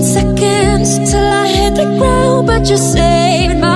seconds till I hit the ground, but you saved my.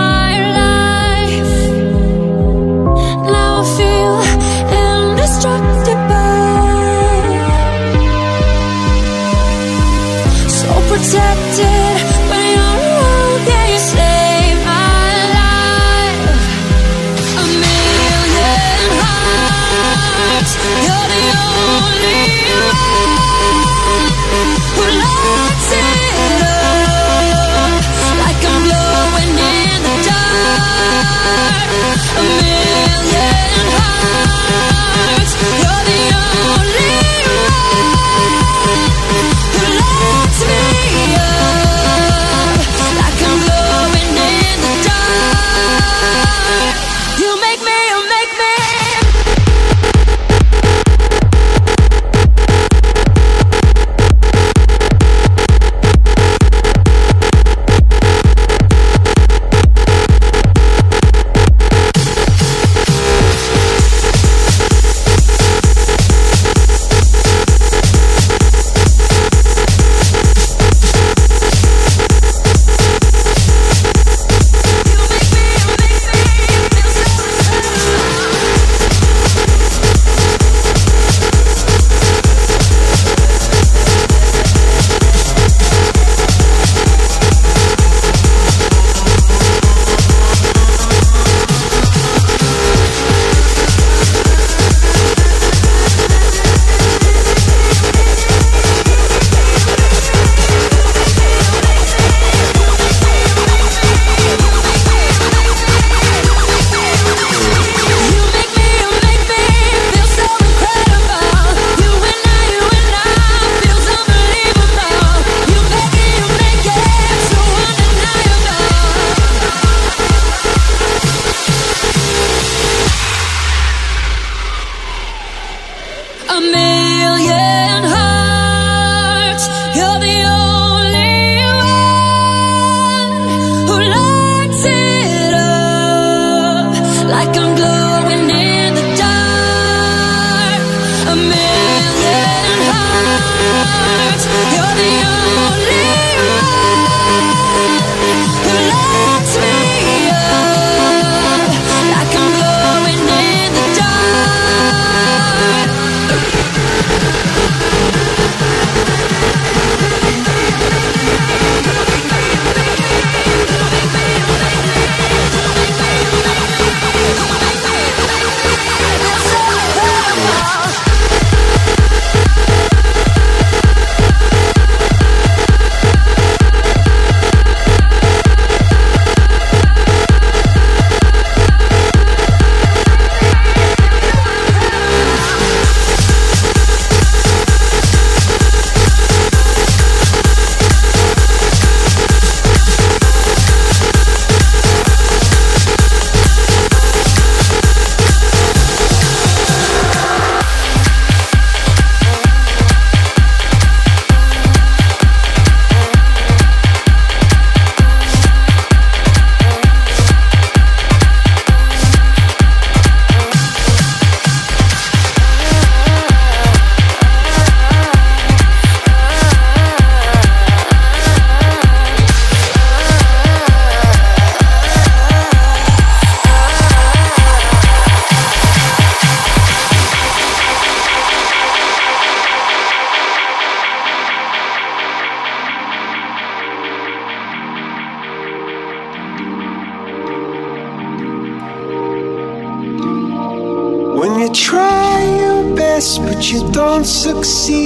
don't succeed.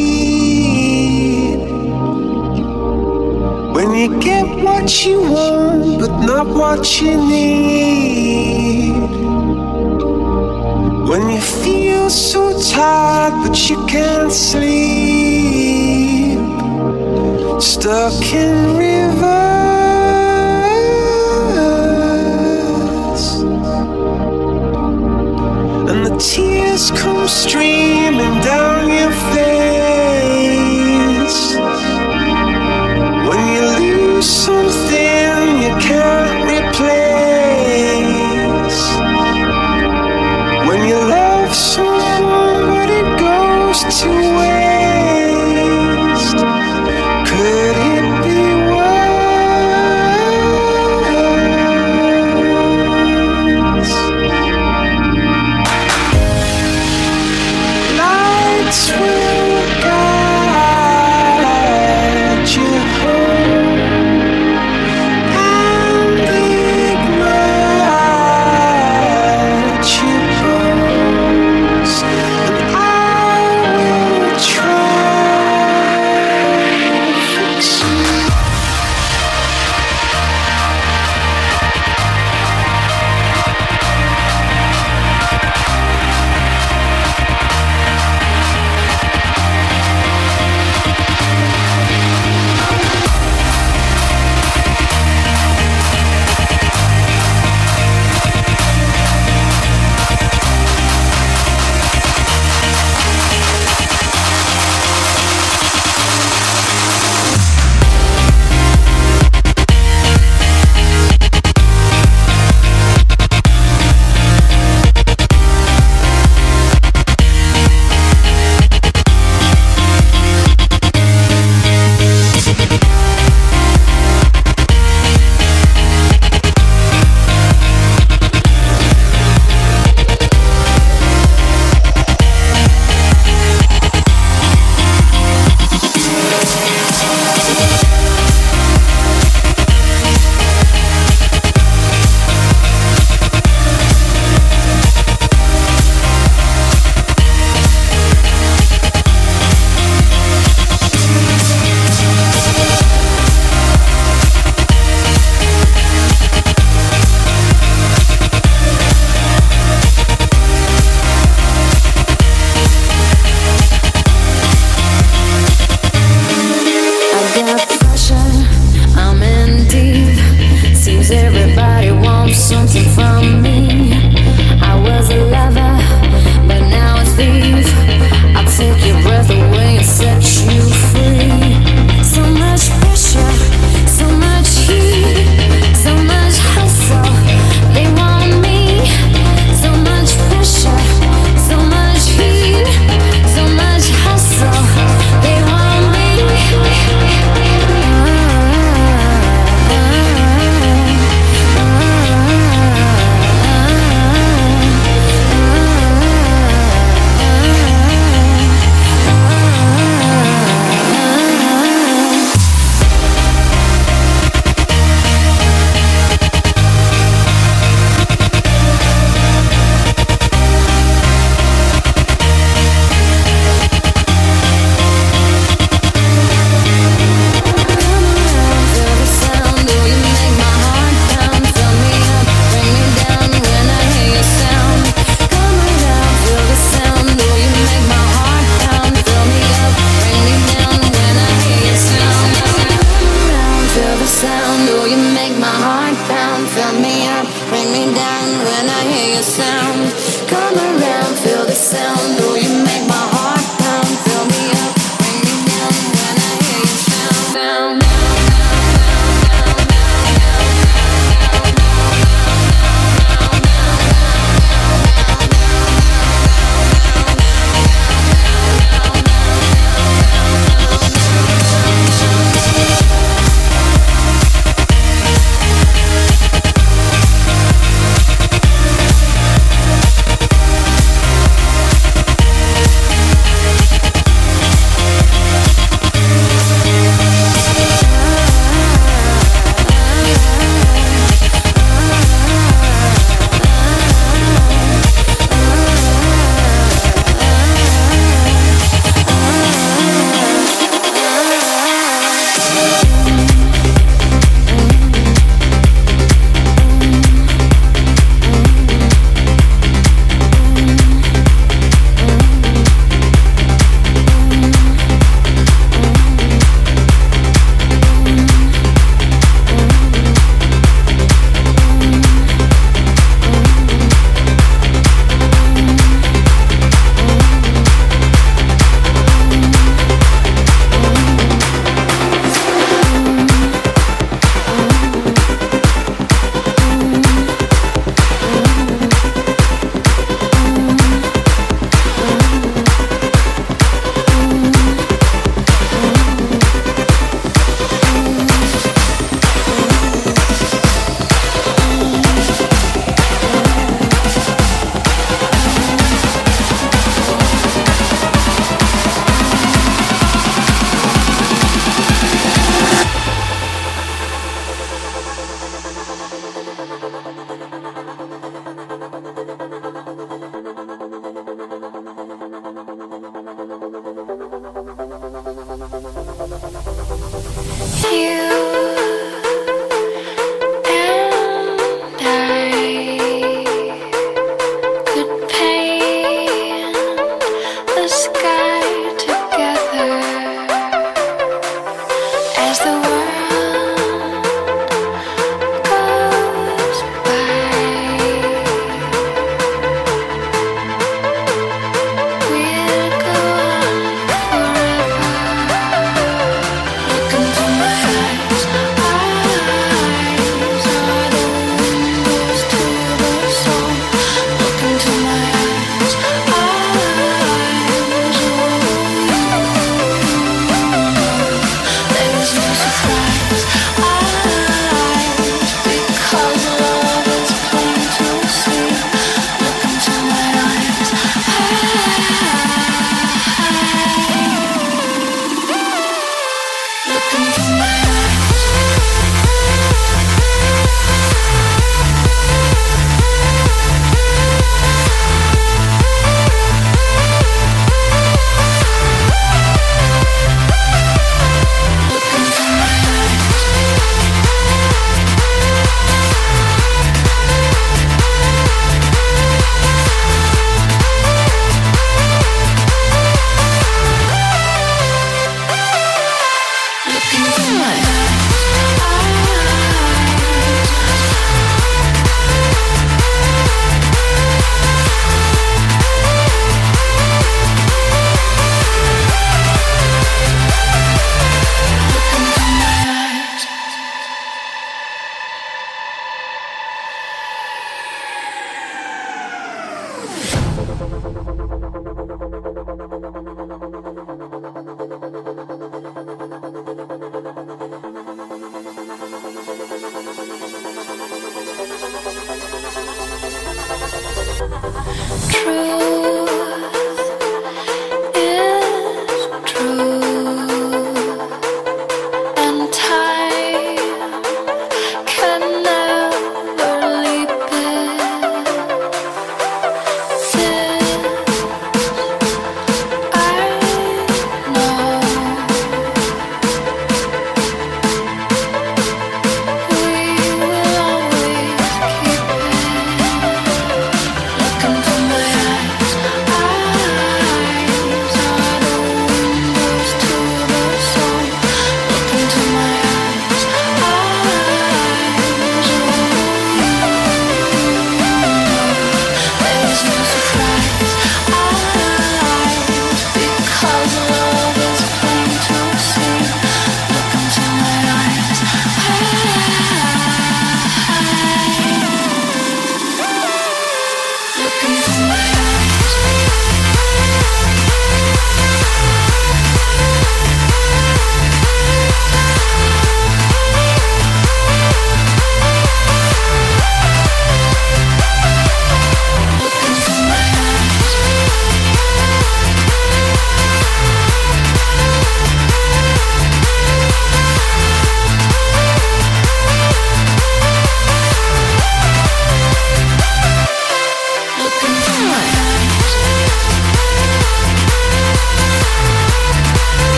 When you get what you want, but not what you need. When you feel so tired, but you can't sleep. Stuck in reverse. tears come streaming down your face when you lose. Lights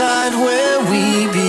where we be